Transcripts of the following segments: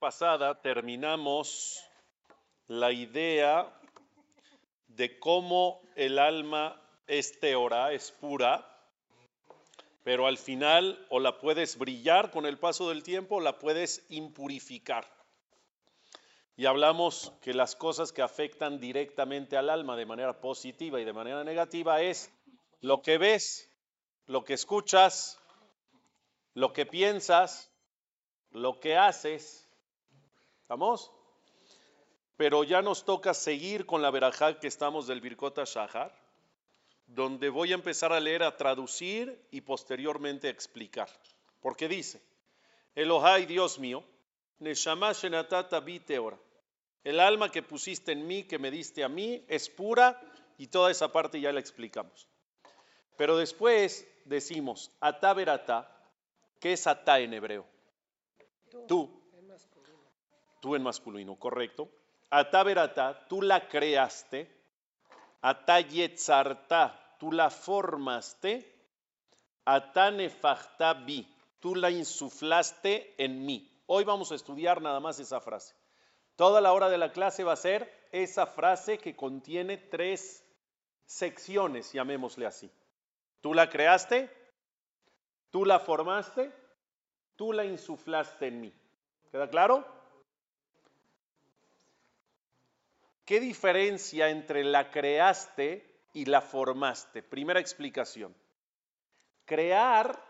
pasada terminamos la idea de cómo el alma es teora, es pura, pero al final o la puedes brillar con el paso del tiempo o la puedes impurificar. Y hablamos que las cosas que afectan directamente al alma de manera positiva y de manera negativa es lo que ves, lo que escuchas, lo que piensas, lo que haces. ¿Estamos? Pero ya nos toca seguir con la verajá que estamos del Birkota Shahar, donde voy a empezar a leer, a traducir y posteriormente a explicar. Porque dice, Elohai, Dios mío. El alma que pusiste en mí, que me diste a mí, es pura y toda esa parte ya la explicamos. Pero después decimos, Ataberata, ¿qué es Ata en hebreo? Tú en masculino, correcto. Ataberata, tú la creaste. Atayetzarta, tú la formaste. Atanefachta tú la insuflaste en mí. Hoy vamos a estudiar nada más esa frase. Toda la hora de la clase va a ser esa frase que contiene tres secciones, llamémosle así. Tú la creaste, tú la formaste, tú la insuflaste en mí. ¿Queda claro? ¿Qué diferencia entre la creaste y la formaste? Primera explicación. Crear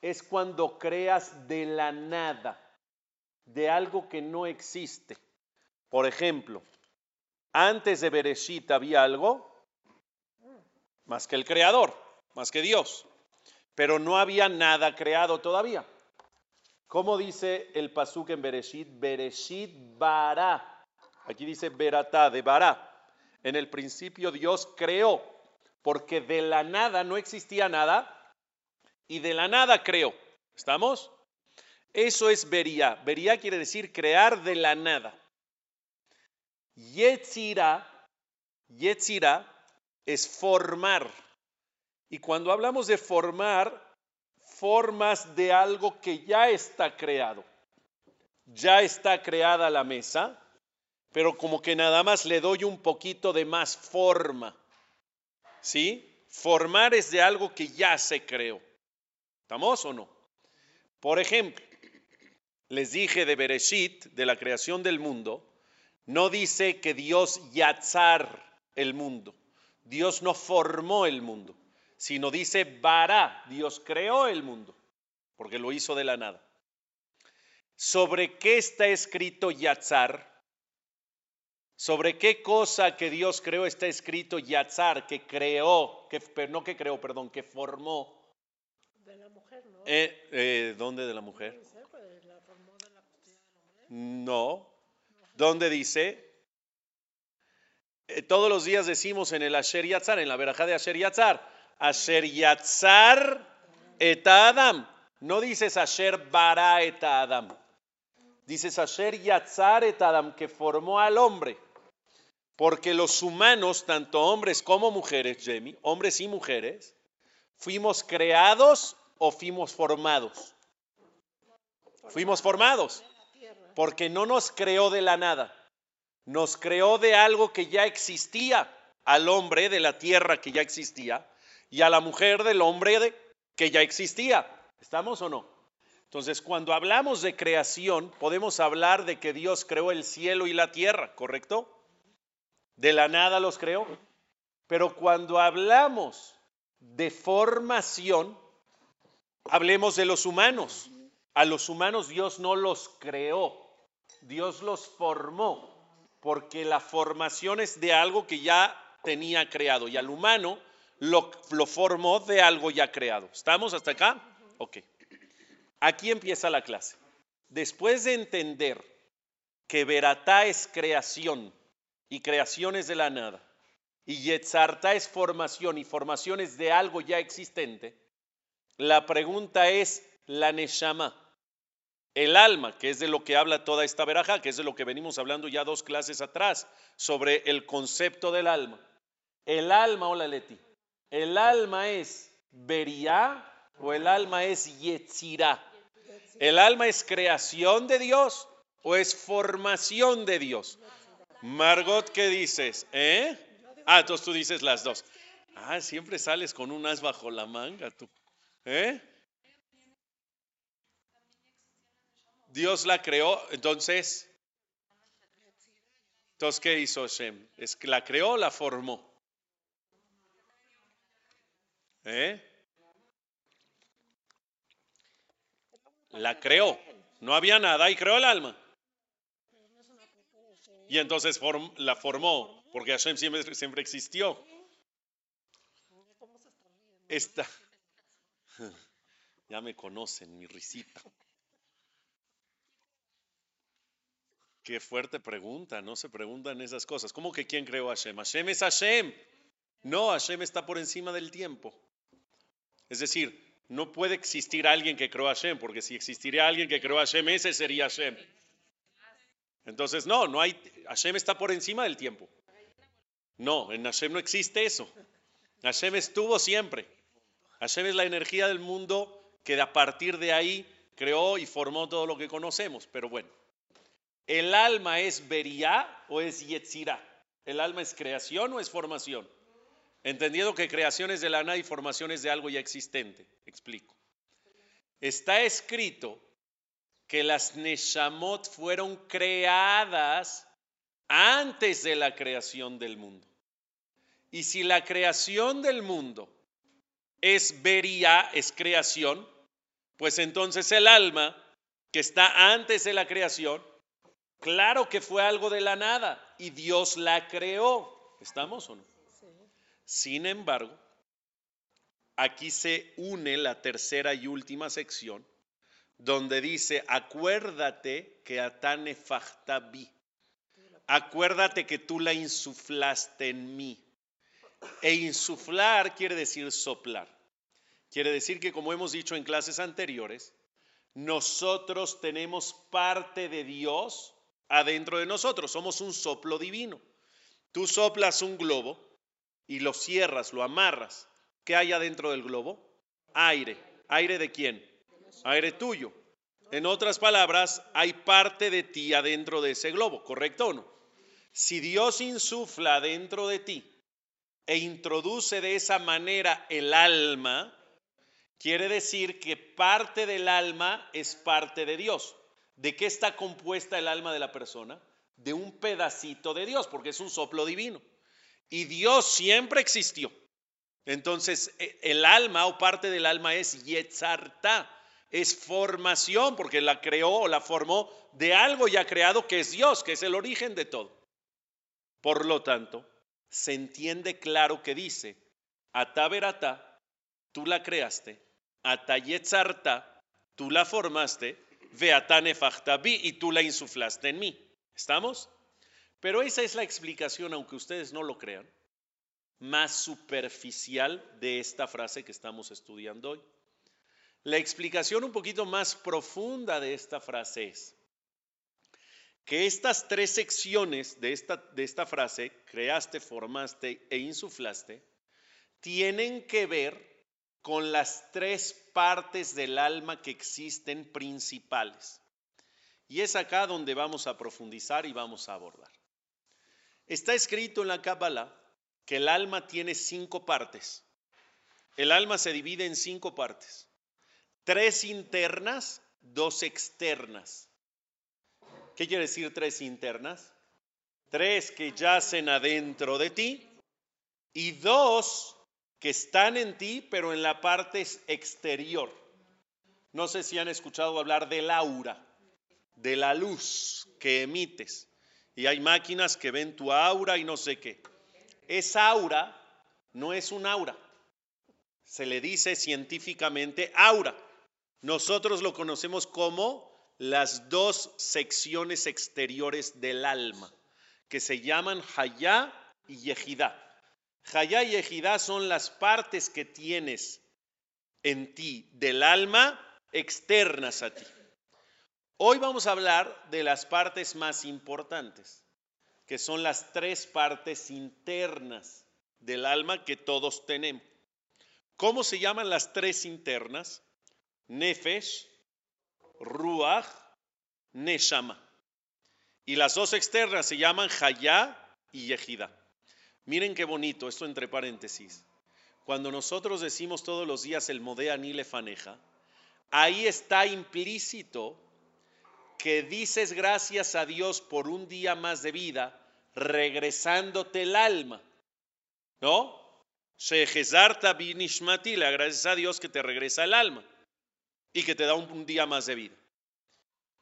es cuando creas de la nada, de algo que no existe. Por ejemplo, antes de Bereshit había algo más que el creador, más que Dios, pero no había nada creado todavía. ¿Cómo dice el pasuk en Bereshit? Bereshit bara. Aquí dice beratá, de bara. En el principio Dios creó, porque de la nada no existía nada y de la nada creó. ¿Estamos? Eso es vería. Vería quiere decir crear de la nada. Yetzira, Yetzira es formar. Y cuando hablamos de formar, formas de algo que ya está creado. Ya está creada la mesa, pero como que nada más le doy un poquito de más forma. ¿Sí? Formar es de algo que ya se creó. ¿Estamos o no? Por ejemplo, les dije de Bereshit, de la creación del mundo, no dice que Dios yatzar el mundo. Dios no formó el mundo, sino dice bara, Dios creó el mundo, porque lo hizo de la nada. ¿Sobre qué está escrito yatzar? ¿Sobre qué cosa que Dios creó está escrito yatzar, que creó, que, no que creó, perdón, que formó? De la mujer, ¿no? Eh, eh, ¿Dónde de la mujer? La formó de la No, ¿Dónde dice? Eh, todos los días decimos en el Asher Yatzar, en la verajá de Asher Yatzar, Asher Yatzar et Adam. No dices Asher bara et Adam. Dices Asher Yatzar et Adam, que formó al hombre. Porque los humanos, tanto hombres como mujeres, Jamie, hombres y mujeres, fuimos creados o fuimos formados. Fuimos formados porque no nos creó de la nada, nos creó de algo que ya existía, al hombre de la tierra que ya existía y a la mujer del hombre que ya existía. ¿Estamos o no? Entonces, cuando hablamos de creación, podemos hablar de que Dios creó el cielo y la tierra, ¿correcto? De la nada los creó. Pero cuando hablamos de formación, hablemos de los humanos. A los humanos Dios no los creó, Dios los formó, porque la formación es de algo que ya tenía creado y al humano lo, formó de algo ya creado. ¿Estamos hasta acá? Ok. Aquí empieza la clase. Después de entender que Veratá es creación y creación es de la nada, y Yetzarta es formación y formación es de algo ya existente, la pregunta es la Neshama el alma, que es de lo que habla toda esta veraja, que es de lo que venimos hablando ya dos clases atrás, sobre el concepto del alma. El alma, hola Leti, el alma es vería o el alma es yetzirá. El alma es creación de Dios o es formación de Dios? Margot, ¿qué dices? ¿Eh? Ah, entonces tú dices las dos. Ah, siempre sales con un as bajo la manga, tú. ¿Eh? Dios la creó, entonces. Entonces, ¿qué hizo Hashem? ¿Es que la creó o la formó? ¿Eh? La creó. No había nada y creó el alma. Y entonces la formó, porque Hashem siempre, siempre existió. Esta. Ya me conocen, mi risita. Qué fuerte pregunta, no se preguntan esas cosas. ¿Cómo que quién creó a Hashem? Hashem es Hashem. No, Hashem está por encima del tiempo. Es decir, no puede existir alguien que creó a Hashem, porque si existiría alguien que creó a Hashem, ese sería Hashem. Entonces, no, no hay, Hashem está por encima del tiempo. No, en Hashem no existe eso. Hashem estuvo siempre. Hashem es la energía del mundo que a partir de ahí creó y formó todo lo que conocemos. Pero bueno, ¿El alma es vería o es yetzirá? ¿El alma es creación o es formación? Entendiendo que creación es de la nada y formación es de algo ya existente. Explico. Está escrito que las Neshamot fueron creadas antes de la creación del mundo. Y si la creación del mundo es vería, es creación, pues entonces el alma que está antes de la creación Claro que fue algo de la nada y Dios la creó. ¿Estamos o no? Sin embargo, aquí se une la tercera y última sección donde dice, acuérdate que atane vi. Acuérdate que tú la insuflaste en mí. E insuflar quiere decir soplar. Quiere decir que como hemos dicho en clases anteriores, nosotros tenemos parte de Dios adentro de nosotros. Somos un soplo divino. Tú soplas un globo y lo cierras, lo amarras. ¿Qué hay adentro del globo? Aire. ¿Aire de quién? Aire tuyo. En otras palabras, hay parte de ti adentro de ese globo, ¿correcto o no? Si Dios insufla dentro de ti e introduce de esa manera el alma, quiere decir que parte del alma es parte de Dios. ¿De qué está compuesta el alma de la persona? De un pedacito de Dios, porque es un soplo divino. Y Dios siempre existió. Entonces, e, el alma o parte del alma es Yetzarta, es formación, porque la creó o la formó de algo ya creado que es Dios, que es el origen de todo. Por lo tanto, se entiende claro que dice, Ataverata, tú la creaste, Atayetzarta, tú la formaste, Veatane Fachtabi, y tú la insuflaste en mí. ¿Estamos? Pero esa es la explicación, aunque ustedes no lo crean, más superficial de esta frase que estamos estudiando hoy. La explicación un poquito más profunda de esta frase es que estas tres secciones de esta, de esta frase, creaste, formaste e insuflaste, tienen que ver con las tres partes del alma que existen principales. Y es acá donde vamos a profundizar y vamos a abordar. Está escrito en la Kabbalah que el alma tiene cinco partes. El alma se divide en cinco partes. Tres internas, dos externas. ¿Qué quiere decir tres internas? Tres que yacen adentro de ti y dos que están en ti, pero en la parte exterior. No sé si han escuchado hablar del aura, de la luz que emites. Y hay máquinas que ven tu aura y no sé qué. Esa aura no es un aura. Se le dice científicamente aura. Nosotros lo conocemos como las dos secciones exteriores del alma, que se llaman Hayá y Yehidá. Jaya y Ejidá son las partes que tienes en ti del alma externas a ti. Hoy vamos a hablar de las partes más importantes, que son las tres partes internas del alma que todos tenemos. ¿Cómo se llaman las tres internas? Nefesh, Ruach, Neshama. Y las dos externas se llaman Hayá y Yejida. Miren qué bonito, esto entre paréntesis. Cuando nosotros decimos todos los días el Modea ni faneja, ahí está implícito que dices gracias a Dios por un día más de vida, regresándote el alma. ¿No? binishmati, le agradeces a Dios que te regresa el alma y que te da un, un día más de vida.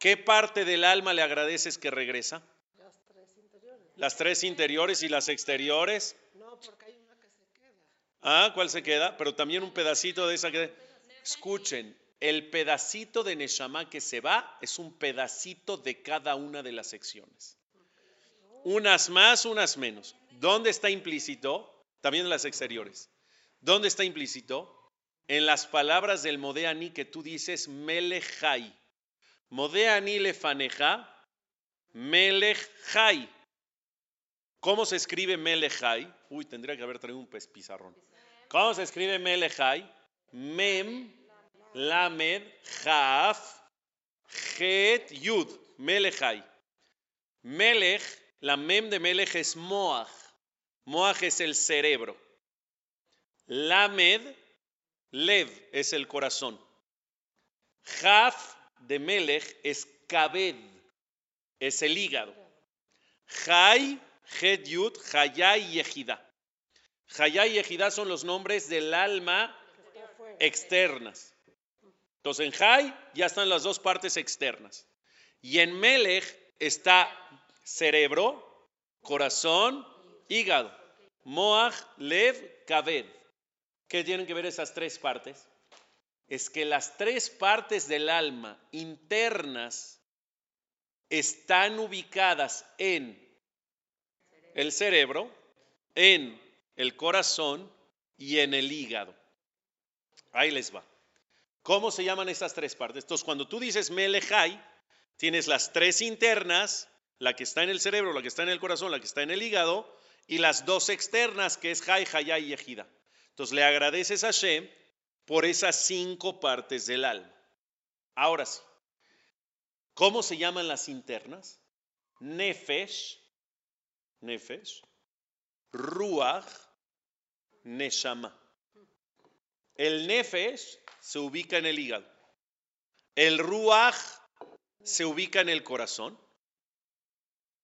¿Qué parte del alma le agradeces que regresa? Las tres interiores. Las tres interiores y las exteriores. No, porque hay una que se queda. Ah, ¿cuál se queda? Pero también un pedacito de esa que... Escuchen, el pedacito de Neshama que se va es un pedacito de cada una de las secciones. Unas más, unas menos. ¿Dónde está implícito? También en las exteriores. ¿Dónde está implícito? En las palabras del Modeani que tú dices Melechai. Modeani lefaneja, Melechai. ¿Cómo se escribe Melechai? Uy, tendría que haber traído un pizarrón. ¿Cómo se escribe Melechai? Mem, Lamed, Jaf, Het, Yud. Melechai. Melech, la mem de Melech es Moach. Moach es el cerebro. Lamed, Lev es el corazón. Jaf de Melech es Kabed, es el hígado. Jai, Het Yud, Jaya y Yehida. Jaya y Yehida son los nombres del alma externas. Entonces en Jai ya están las dos partes externas. Y en Melech está cerebro, corazón, hígado. Moach, Lev, Kaved. ¿Qué tienen que ver esas tres partes? Es que las tres partes del alma internas están ubicadas en el cerebro, en el corazón y en el hígado. Ahí les va. ¿Cómo se llaman estas tres partes? Entonces, cuando tú dices Melechai, tienes las tres internas, la que está en el cerebro, la que está en el corazón, la que está en el hígado, y las dos externas, que es Jai, Jaya y Ejida. Entonces, le agradeces a Shem por esas cinco partes del alma. Ahora sí, ¿cómo se llaman las internas? Nefesh, Nefesh, Ruach, Neshama. El Nefesh se ubica en el hígado. El Ruach se ubica en el corazón.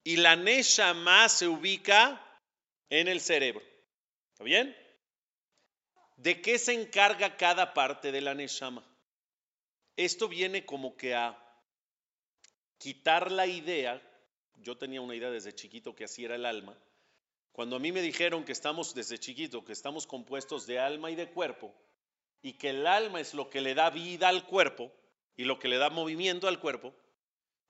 Y la Neshama se ubica en el cerebro. ¿Está bien? ¿De qué se encarga cada parte de la Neshama? Esto viene como que a quitar la idea, yo tenía una idea desde chiquito que así era el alma, cuando a mí me dijeron que estamos desde chiquito, que estamos compuestos de alma y de cuerpo, y que el alma es lo que le da vida al cuerpo y lo que le da movimiento al cuerpo,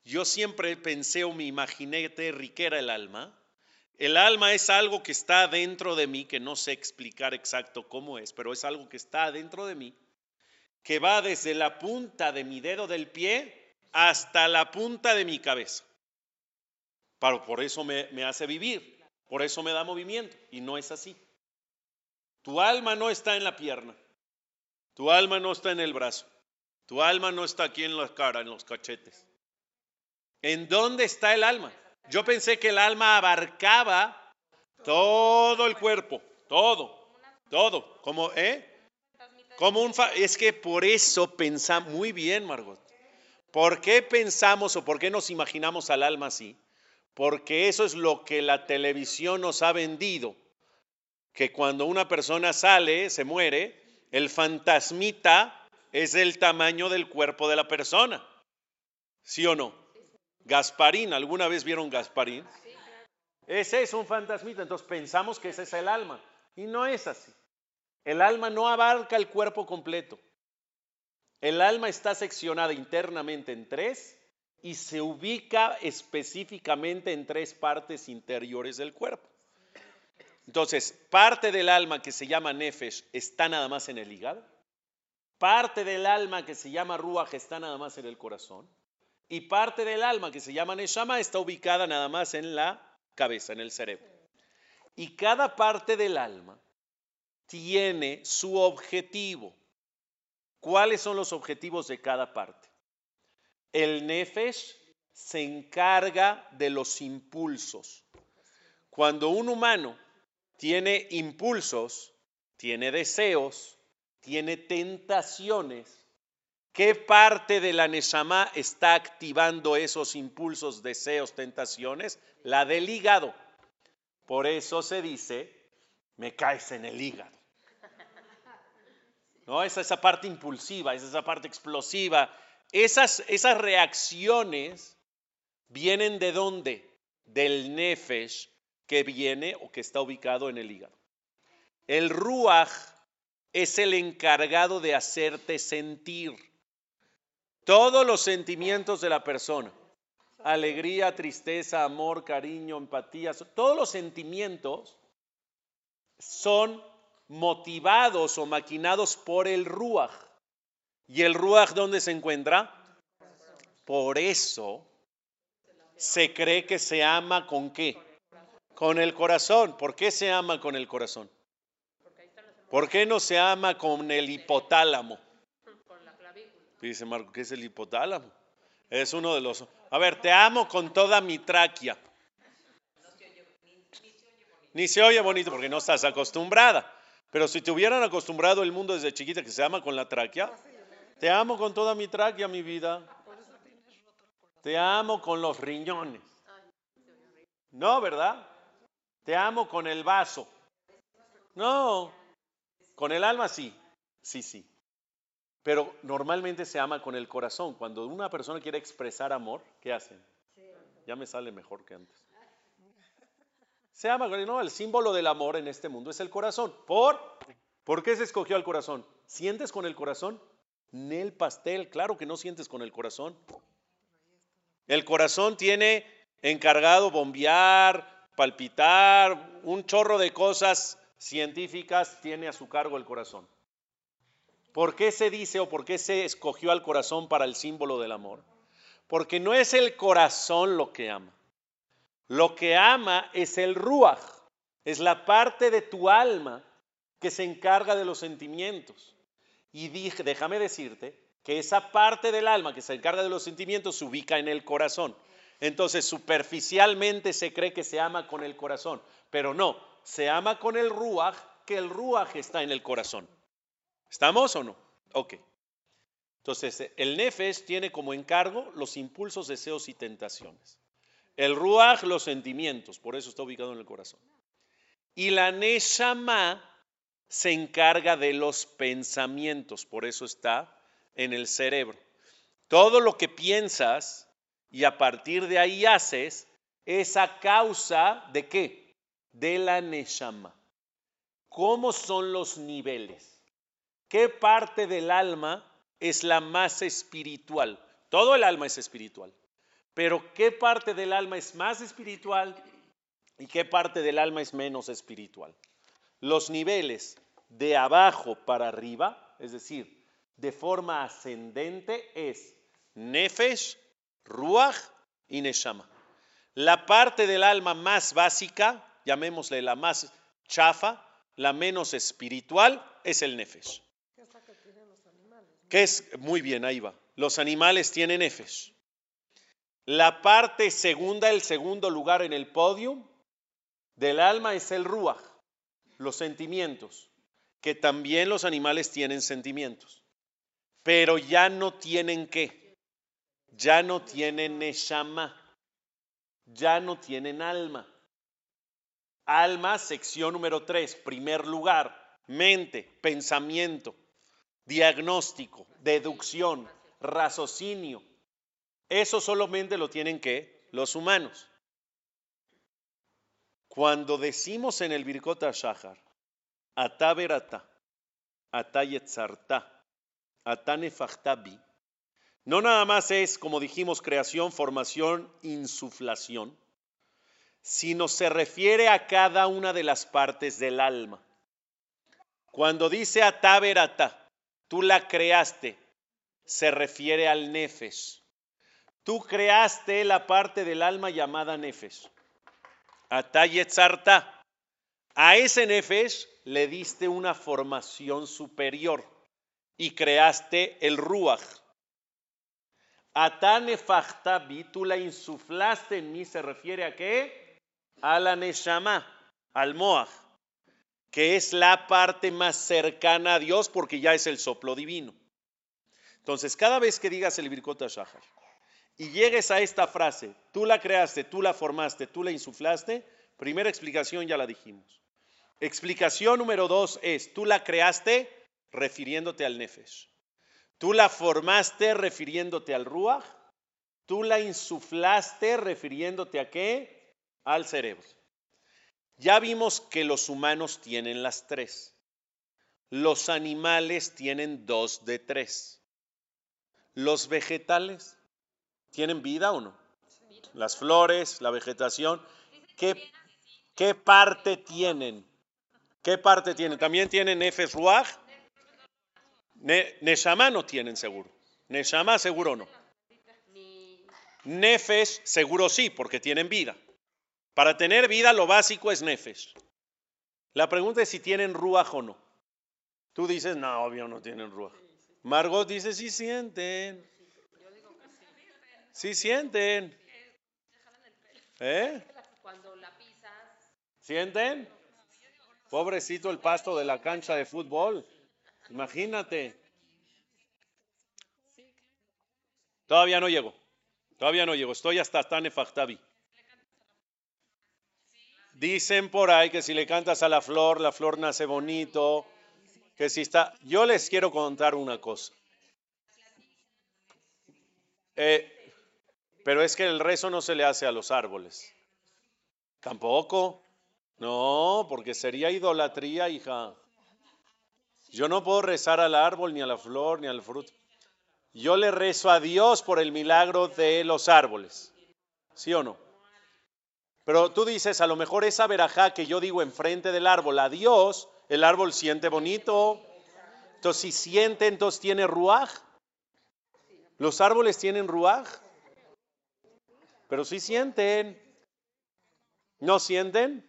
yo siempre pensé o me imaginé que riquera el alma. El alma es algo que está dentro de mí, que no sé explicar exacto cómo es, pero es algo que está dentro de mí, que va desde la punta de mi dedo del pie hasta la punta de mi cabeza. Pero por eso me, me hace vivir, por eso me da movimiento, y no es así. Tu alma no está en la pierna, tu alma no está en el brazo, tu alma no está aquí en la cara, en los cachetes. ¿En dónde está el alma? Yo pensé que el alma abarcaba todo el cuerpo, todo, todo, como, ¿eh? Como un, fa- es que por eso pensamos, muy bien, Margot. ¿Por qué pensamos o por qué nos imaginamos al alma así? Porque eso es lo que la televisión nos ha vendido. Que cuando una persona sale, se muere, el fantasmita es el tamaño del cuerpo de la persona. ¿Sí o no? Gasparín, ¿alguna vez vieron Gasparín? Ese es un fantasmita, entonces pensamos que ese es el alma. Y no es así. El alma no abarca el cuerpo completo. El alma está seccionada internamente en tres y se ubica específicamente en tres partes interiores del cuerpo. Entonces, parte del alma que se llama nefesh está nada más en el hígado. Parte del alma que se llama ruach está nada más en el corazón. Y parte del alma que se llama neshama está ubicada nada más en la cabeza, en el cerebro. Y cada parte del alma tiene su objetivo. ¿Cuáles son los objetivos de cada parte? El nefesh se encarga de los impulsos. Cuando un humano tiene impulsos, tiene deseos, tiene tentaciones, ¿qué parte de la Neshama está activando esos impulsos, deseos, tentaciones? La del hígado. Por eso se dice, me caes en el hígado. ¿No? Es esa parte impulsiva, es esa parte explosiva. Esas, esas reacciones vienen de dónde? Del nefesh que viene o que está ubicado en el hígado. El ruach es el encargado de hacerte sentir todos los sentimientos de la persona. Alegría, tristeza, amor, cariño, empatía, todos los sentimientos son motivados o maquinados por el ruach. ¿Y el ruach dónde se encuentra? Por eso se cree que se ama con qué? Con el corazón. ¿Por qué se ama con el corazón? ¿Por qué no se ama con el hipotálamo? Dice Marco, ¿qué es el hipotálamo? Es uno de los... A ver, te amo con toda mi tráquea. Ni se oye bonito porque no estás acostumbrada. Pero si te hubieran acostumbrado el mundo desde chiquita que se ama con la tráquea, te amo con toda mi tráquea, mi vida. Te amo con los riñones. No, ¿verdad? Te amo con el vaso. No, con el alma sí, sí, sí. Pero normalmente se ama con el corazón. Cuando una persona quiere expresar amor, ¿qué hacen? Ya me sale mejor que antes. Se ama, no, el símbolo del amor en este mundo es el corazón. ¿Por? ¿Por qué se escogió al corazón? ¿Sientes con el corazón? Nel pastel, claro que no sientes con el corazón. El corazón tiene encargado bombear, palpitar, un chorro de cosas científicas tiene a su cargo el corazón. ¿Por qué se dice o por qué se escogió al corazón para el símbolo del amor? Porque no es el corazón lo que ama. Lo que ama es el ruach, es la parte de tu alma que se encarga de los sentimientos. Y dije, déjame decirte que esa parte del alma que se encarga de los sentimientos se ubica en el corazón. Entonces, superficialmente se cree que se ama con el corazón, pero no, se ama con el ruach, que el ruach está en el corazón. ¿Estamos o no? Ok. Entonces, el nefesh tiene como encargo los impulsos, deseos y tentaciones. El ruach, los sentimientos, por eso está ubicado en el corazón. Y la neshama se encarga de los pensamientos, por eso está en el cerebro. Todo lo que piensas y a partir de ahí haces es a causa de qué? De la neshama. ¿Cómo son los niveles? ¿Qué parte del alma es la más espiritual? Todo el alma es espiritual. Pero ¿qué parte del alma es más espiritual y qué parte del alma es menos espiritual? Los niveles de abajo para arriba, es decir, de forma ascendente, es Nefesh, Ruach y Neshama. La parte del alma más básica, llamémosle la más chafa, la menos espiritual, es el Nefesh. Que es, muy bien, ahí va. Los animales tienen Nefesh. La parte segunda, el segundo lugar en el podio del alma es el ruach, los sentimientos, que también los animales tienen sentimientos, pero ya no tienen qué, ya no tienen neshama, ya no tienen alma. Alma, sección número tres, primer lugar, mente, pensamiento, diagnóstico, deducción, raciocinio, eso solamente lo tienen que los humanos. Cuando decimos en el Birkot Shahar, Ata Berata, Ata no nada más es, como dijimos, creación, formación, insuflación, sino se refiere a cada una de las partes del alma. Cuando dice Ata Berata, tú la creaste, se refiere al Nefesh Tú creaste la parte del alma llamada Nefesh. Atayetzarta. A ese Nefesh le diste una formación superior y creaste el Ruach. Atane fachtabi, tú la insuflaste en mí, se refiere a qué? A la neshama, al moaj, que es la parte más cercana a Dios porque ya es el soplo divino. Entonces, cada vez que digas el Birkot Shahar y llegues a esta frase, tú la creaste, tú la formaste, tú la insuflaste, primera explicación ya la dijimos. Explicación número dos es, tú la creaste refiriéndote al Nefesh. Tú la formaste refiriéndote al Ruach. Tú la insuflaste refiriéndote a qué? Al cerebro. Ya vimos que los humanos tienen las tres. Los animales tienen dos de tres. Los vegetales tienen vida o no? Las flores, la vegetación. ¿Qué, qué parte tienen? ¿Qué parte tienen? ¿También tienen Nefesh Ruach? Ne, Neshama no tienen seguro. Neshama seguro no. Nefesh seguro sí, porque tienen vida. Para tener vida lo básico es Nefesh. La pregunta es si tienen Ruach o no. Tú dices, no, obvio no tienen Ruach. Margot dice, sí sienten. Sí sienten. ¿Eh? ¿Sienten? Pobrecito el pasto de la cancha de fútbol. Imagínate. Todavía no llego. Todavía no llego. Estoy hasta Tane Fachtavi. Dicen por ahí que si le cantas a la flor, la flor nace bonito. Que si está. Yo les quiero contar una cosa. Eh, pero es que el rezo no se le hace a los árboles. Tampoco. No, porque sería idolatría, hija. Yo no puedo rezar al árbol, ni a la flor, ni al fruto. Yo le rezo a Dios por el milagro de los árboles. ¿Sí o no? Pero tú dices, a lo mejor esa verajá que yo digo enfrente del árbol, a Dios, el árbol siente bonito. Entonces, si siente, entonces tiene ruaj. Los árboles tienen ruaj. Pero sí sienten. ¿No sienten?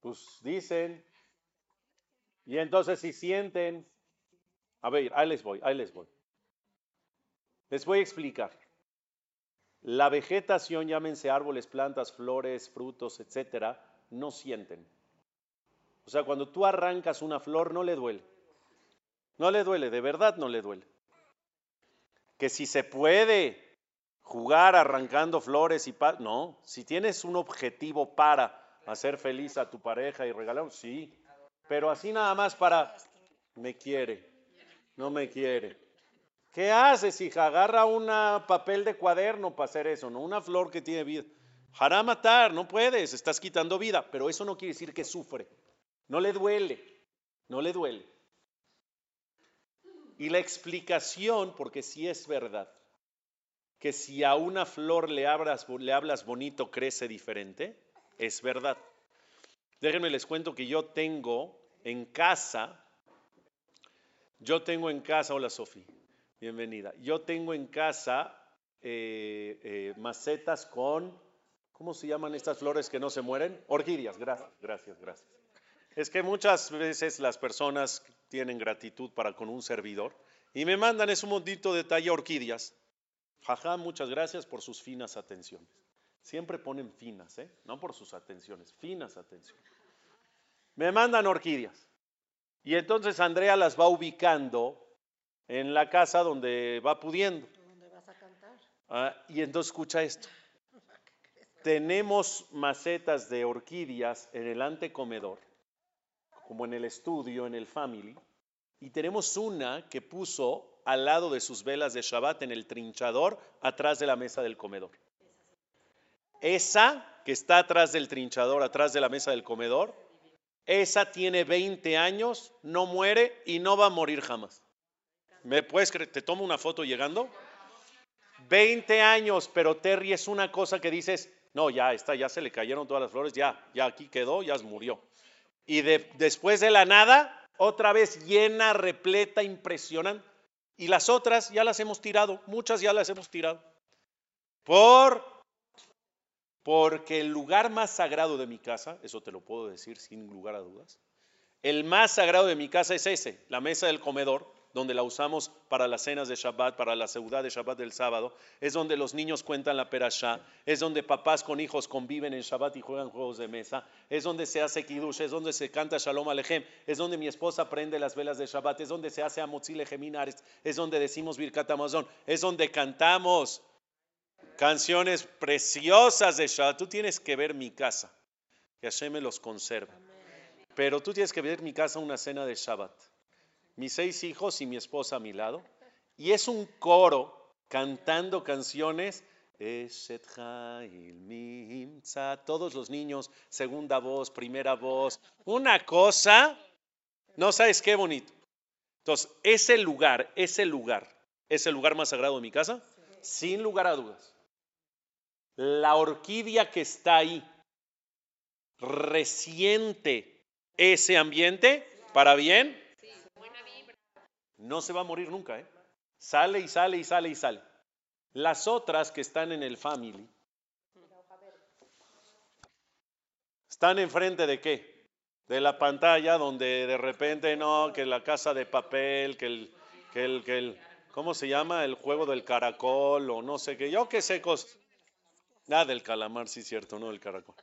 Pues dicen. Y entonces si sienten, a ver, ahí les voy, ahí les voy. Les voy a explicar. La vegetación, llámense árboles, plantas, flores, frutos, etcétera, no sienten. O sea, cuando tú arrancas una flor, no le duele. No le duele, de verdad no le duele. Que si se puede jugar arrancando flores y pa no, si tienes un objetivo para hacer feliz a tu pareja y regalar, sí, pero así nada más para, me quiere, no me quiere. ¿Qué haces, hija? Agarra un papel de cuaderno para hacer eso, ¿no? Una flor que tiene vida. Hará matar, no puedes, estás quitando vida, pero eso no quiere decir que sufre. No le duele, no le duele. Y la explicación, porque sí es verdad, que si a una flor le le hablas bonito, crece diferente, es verdad. Déjenme les cuento que yo tengo en casa, yo tengo en casa, hola Sofi, bienvenida, yo tengo en casa eh, eh, macetas con, ¿cómo se llaman estas flores que no se mueren? Orquídeas, gracias, gracias, gracias. Es que muchas veces las personas tienen gratitud para con un servidor y me mandan ese montito detalle orquídeas. Jaja, muchas gracias por sus finas atenciones. Siempre ponen finas, ¿eh? No por sus atenciones, finas atenciones. Me mandan orquídeas. Y entonces Andrea las va ubicando en la casa donde va pudiendo. ¿dónde vas a cantar? Ah, y entonces escucha esto. Tenemos macetas de orquídeas en el antecomedor, como en el estudio, en el family, y tenemos una que puso al lado de sus velas de Shabbat en el trinchador, atrás de la mesa del comedor. Esa que está atrás del trinchador, atrás de la mesa del comedor, esa tiene 20 años, no muere y no va a morir jamás. ¿Me puedes creer? ¿Te tomo una foto llegando? 20 años, pero Terry es una cosa que dices, no, ya está, ya se le cayeron todas las flores, ya, ya aquí quedó, ya murió. Y de- después de la nada, otra vez llena, repleta, impresionante. Y las otras ya las hemos tirado, muchas ya las hemos tirado. Por porque el lugar más sagrado de mi casa, eso te lo puedo decir sin lugar a dudas, El más sagrado de mi casa es ese, la mesa del comedor, donde la usamos para las cenas de Shabbat, para la ciudad de Shabbat del sábado. Es donde los niños cuentan la perashá. Es donde papás con hijos conviven en Shabbat y juegan juegos de mesa. Es donde se hace kiddush. Es donde se canta Shalom Alejem. Es donde mi esposa prende las velas de Shabbat. Es donde se hace Amotzile Geminares. Es donde decimos Birkat Amazon. Es donde cantamos canciones preciosas de Shabbat. Tú tienes que ver mi casa. Que Hashem me los conserve. Pero tú tienes que ver mi casa una cena de Shabbat mis seis hijos y mi esposa a mi lado, y es un coro cantando canciones. Todos los niños, segunda voz, primera voz, una cosa, no sabes qué bonito. Entonces, ese lugar, ese lugar, es el lugar más sagrado de mi casa, sin lugar a dudas. La orquídea que está ahí resiente ese ambiente para bien no se va a morir nunca, ¿eh? Sale y sale y sale y sale. Las otras que están en el family están enfrente de qué? De la pantalla donde de repente no, que la casa de papel, que el, que el, que el, ¿cómo se llama? El juego del caracol o no sé qué, yo qué sé cosas. Nada del calamar, sí cierto, no del caracol.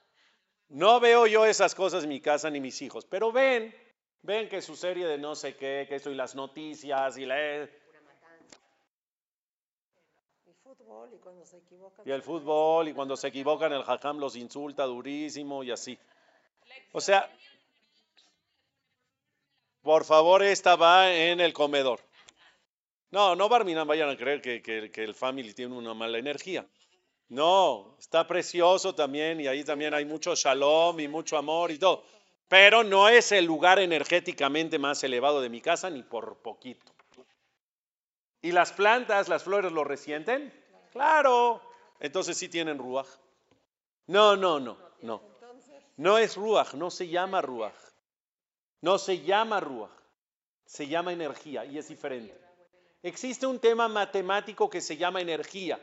No veo yo esas cosas en mi casa ni mis hijos, pero ven Ven que su serie de no sé qué, que eso y las noticias y la... El fútbol y cuando se equivocan. Y el fútbol y cuando se equivocan el jajam los insulta durísimo y así. O sea, por favor, esta va en el comedor. No, no Barminan vayan a creer que, que el family tiene una mala energía. No, está precioso también y ahí también hay mucho shalom y mucho amor y todo pero no es el lugar energéticamente más elevado de mi casa ni por poquito. ¿Y las plantas, las flores lo resienten? Claro. Entonces sí tienen ruaj. No, no, no, no. No es ruaj, no se llama ruaj. No se llama ruaj. Se llama energía y es diferente. Existe un tema matemático que se llama energía.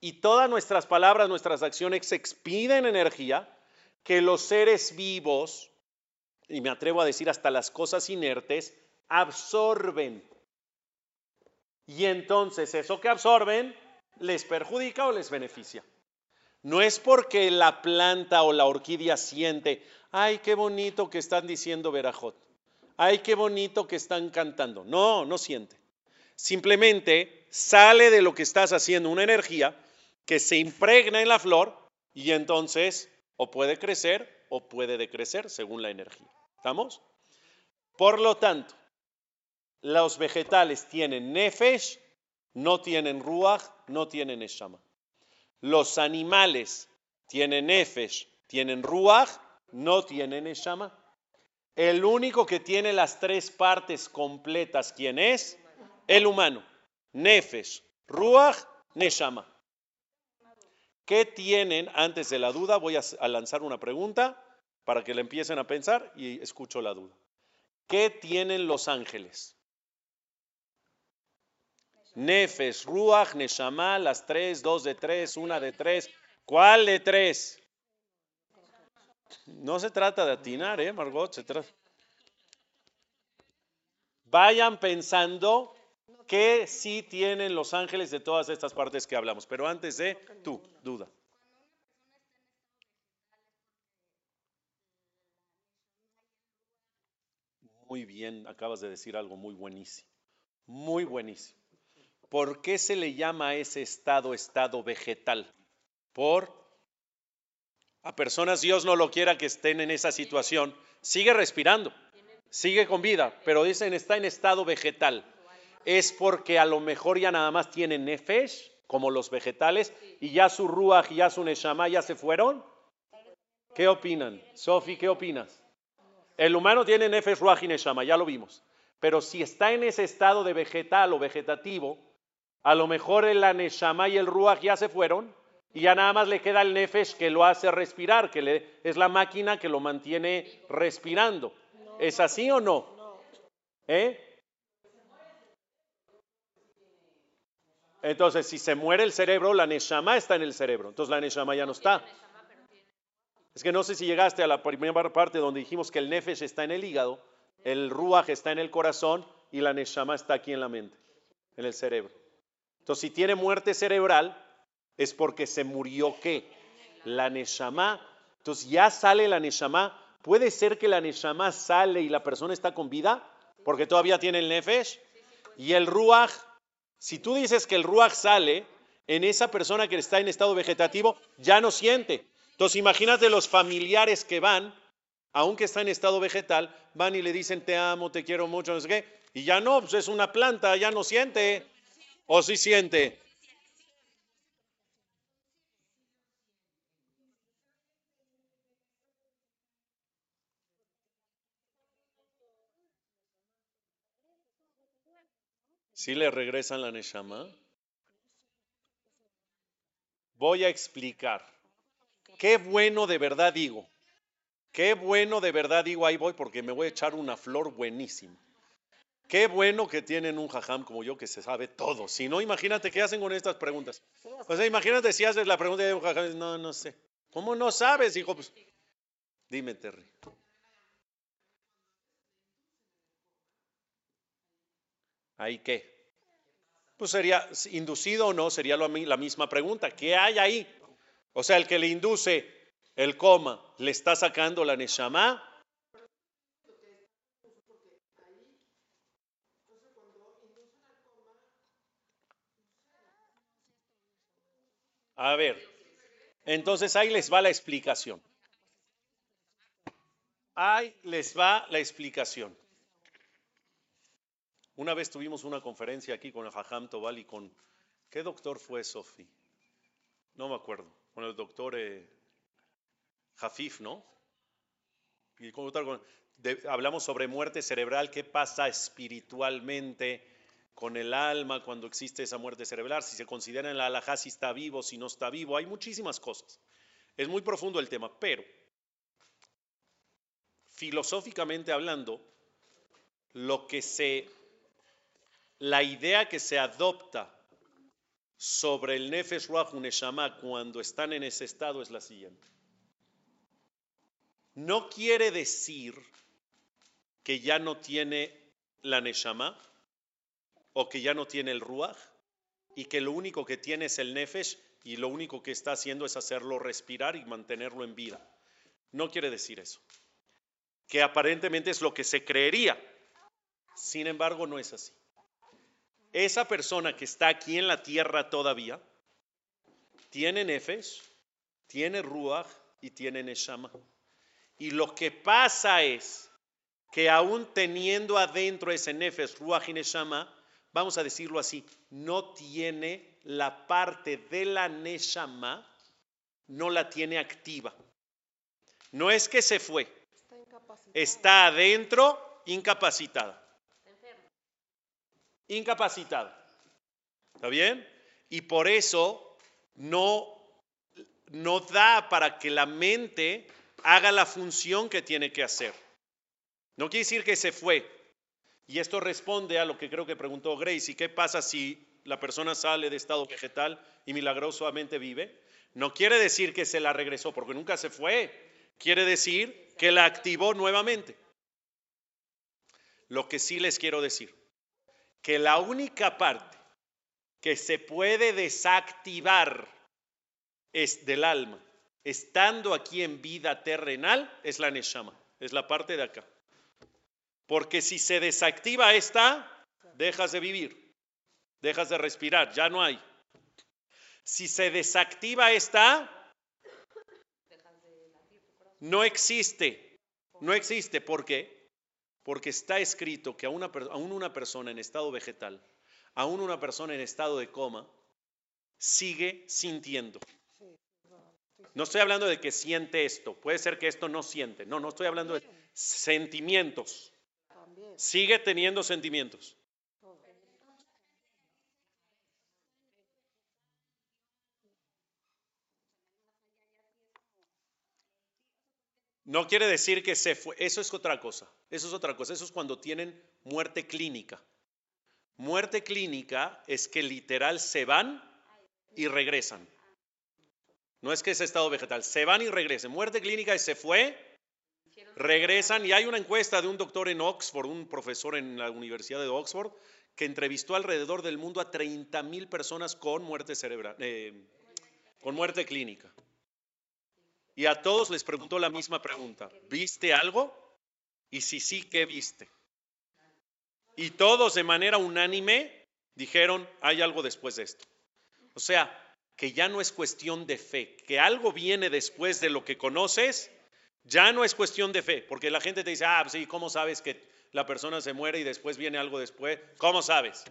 Y todas nuestras palabras, nuestras acciones expiden energía que los seres vivos, y me atrevo a decir hasta las cosas inertes, absorben. Y entonces eso que absorben les perjudica o les beneficia. No es porque la planta o la orquídea siente, ay, qué bonito que están diciendo Verajot, ay, qué bonito que están cantando. No, no siente. Simplemente sale de lo que estás haciendo una energía que se impregna en la flor y entonces o puede crecer o puede decrecer según la energía. ¿Estamos? Por lo tanto, los vegetales tienen nefesh, no tienen ruach, no tienen eshama. Los animales tienen nefesh, tienen ruach, no tienen eshama. El único que tiene las tres partes completas, ¿quién es? El humano. Nefesh, ruach, neshama. ¿Qué tienen? Antes de la duda, voy a lanzar una pregunta para que le empiecen a pensar y escucho la duda. ¿Qué tienen los ángeles? Nefes, Ruach, Neshama, las tres, dos de tres, una de tres. ¿Cuál de tres? No se trata de atinar, ¿eh, Margot? Vayan pensando ¿Qué sí tienen los ángeles de todas estas partes que hablamos? Pero antes de tú, duda. Muy bien, acabas de decir algo muy buenísimo. Muy buenísimo. ¿Por qué se le llama a ese estado estado vegetal? Por a personas Dios no lo quiera que estén en esa situación, sigue respirando, sigue con vida, pero dicen está en estado vegetal es porque a lo mejor ya nada más tienen nefesh, como los vegetales, y ya su ruach y ya su neshama ya se fueron. ¿Qué opinan? Sofi, ¿qué opinas? El humano tiene nefesh, ruach y neshama, ya lo vimos. Pero si está en ese estado de vegetal o vegetativo, a lo mejor el neshama y el ruach ya se fueron y ya nada más le queda el nefesh que lo hace respirar, que le, es la máquina que lo mantiene respirando. ¿Es así o no? ¿Eh? Entonces, si se muere el cerebro, la neshama está en el cerebro. Entonces la neshama ya no está. Es que no sé si llegaste a la primera parte donde dijimos que el nefesh está en el hígado, el ruach está en el corazón y la neshama está aquí en la mente, en el cerebro. Entonces, si tiene muerte cerebral, es porque se murió qué? La neshama. Entonces, ya sale la neshama. ¿Puede ser que la neshama sale y la persona está con vida? Porque todavía tiene el nefesh. Y el ruach, si tú dices que el ruach sale, en esa persona que está en estado vegetativo ya no siente. Entonces imagínate los familiares que van, aunque está en estado vegetal, van y le dicen te amo, te quiero mucho, no sé qué, y ya no, pues es una planta, ya no siente. ¿O sí siente? ¿Sí le regresan la Neshama? Voy a explicar. Qué bueno de verdad digo. Qué bueno de verdad digo, ahí voy porque me voy a echar una flor buenísima. Qué bueno que tienen un jajam como yo que se sabe todo. Si no, imagínate qué hacen con estas preguntas. O sea, imagínate si haces la pregunta de un jajam, no, no sé. ¿Cómo no sabes, hijo? Pues, dime, Terry. ¿Ahí qué? Pues sería, inducido o no, sería la misma pregunta. ¿Qué hay ahí? O sea, el que le induce el coma, ¿le está sacando la neshama? A ver, entonces ahí les va la explicación. Ahí les va la explicación. Una vez tuvimos una conferencia aquí con el Jajam Tobal y con... ¿Qué doctor fue, Sofi? No me acuerdo. Con el doctor eh, Jafif, ¿no? Y hablamos sobre muerte cerebral, qué pasa espiritualmente con el alma cuando existe esa muerte cerebral, si se considera en la alajá si está vivo, si no está vivo, hay muchísimas cosas. Es muy profundo el tema, pero filosóficamente hablando, lo que se, la idea que se adopta sobre el Nefesh Ruach Neshama cuando están en ese estado es la siguiente. No quiere decir que ya no tiene la Neshama o que ya no tiene el Ruach y que lo único que tiene es el Nefesh y lo único que está haciendo es hacerlo respirar y mantenerlo en vida. No quiere decir eso. Que aparentemente es lo que se creería. Sin embargo, no es así esa persona que está aquí en la tierra todavía tiene nefesh, tiene ruach y tiene neshama. Y lo que pasa es que aún teniendo adentro ese nefesh, ruach y neshama, vamos a decirlo así, no tiene la parte de la neshama, no la tiene activa. No es que se fue, está adentro incapacitada incapacitada. ¿Está bien? Y por eso no, no da para que la mente haga la función que tiene que hacer. No quiere decir que se fue. Y esto responde a lo que creo que preguntó Grace. ¿Y qué pasa si la persona sale de estado vegetal y milagrosamente vive? No quiere decir que se la regresó, porque nunca se fue. Quiere decir que la activó nuevamente. Lo que sí les quiero decir que la única parte que se puede desactivar es del alma, estando aquí en vida terrenal, es la neshama, es la parte de acá. Porque si se desactiva esta, dejas de vivir, dejas de respirar, ya no hay. Si se desactiva esta, no existe, no existe. ¿Por qué? Porque está escrito que aún una, una persona en estado vegetal, aún una persona en estado de coma, sigue sintiendo. No estoy hablando de que siente esto, puede ser que esto no siente, no, no estoy hablando de sentimientos. Sigue teniendo sentimientos. No quiere decir que se fue, eso es otra cosa, eso es otra cosa, eso es cuando tienen muerte clínica. Muerte clínica es que literal se van y regresan. No es que es estado vegetal. Se van y regresan. Muerte clínica y se fue. Regresan y hay una encuesta de un doctor en Oxford, un profesor en la Universidad de Oxford, que entrevistó alrededor del mundo a 30 mil personas con muerte cerebral, eh, con muerte clínica. Y a todos les preguntó la misma pregunta. ¿Viste algo? Y si sí, ¿qué viste? Y todos de manera unánime dijeron, hay algo después de esto. O sea, que ya no es cuestión de fe, que algo viene después de lo que conoces, ya no es cuestión de fe, porque la gente te dice, ah, sí, ¿cómo sabes que la persona se muere y después viene algo después? ¿Cómo sabes?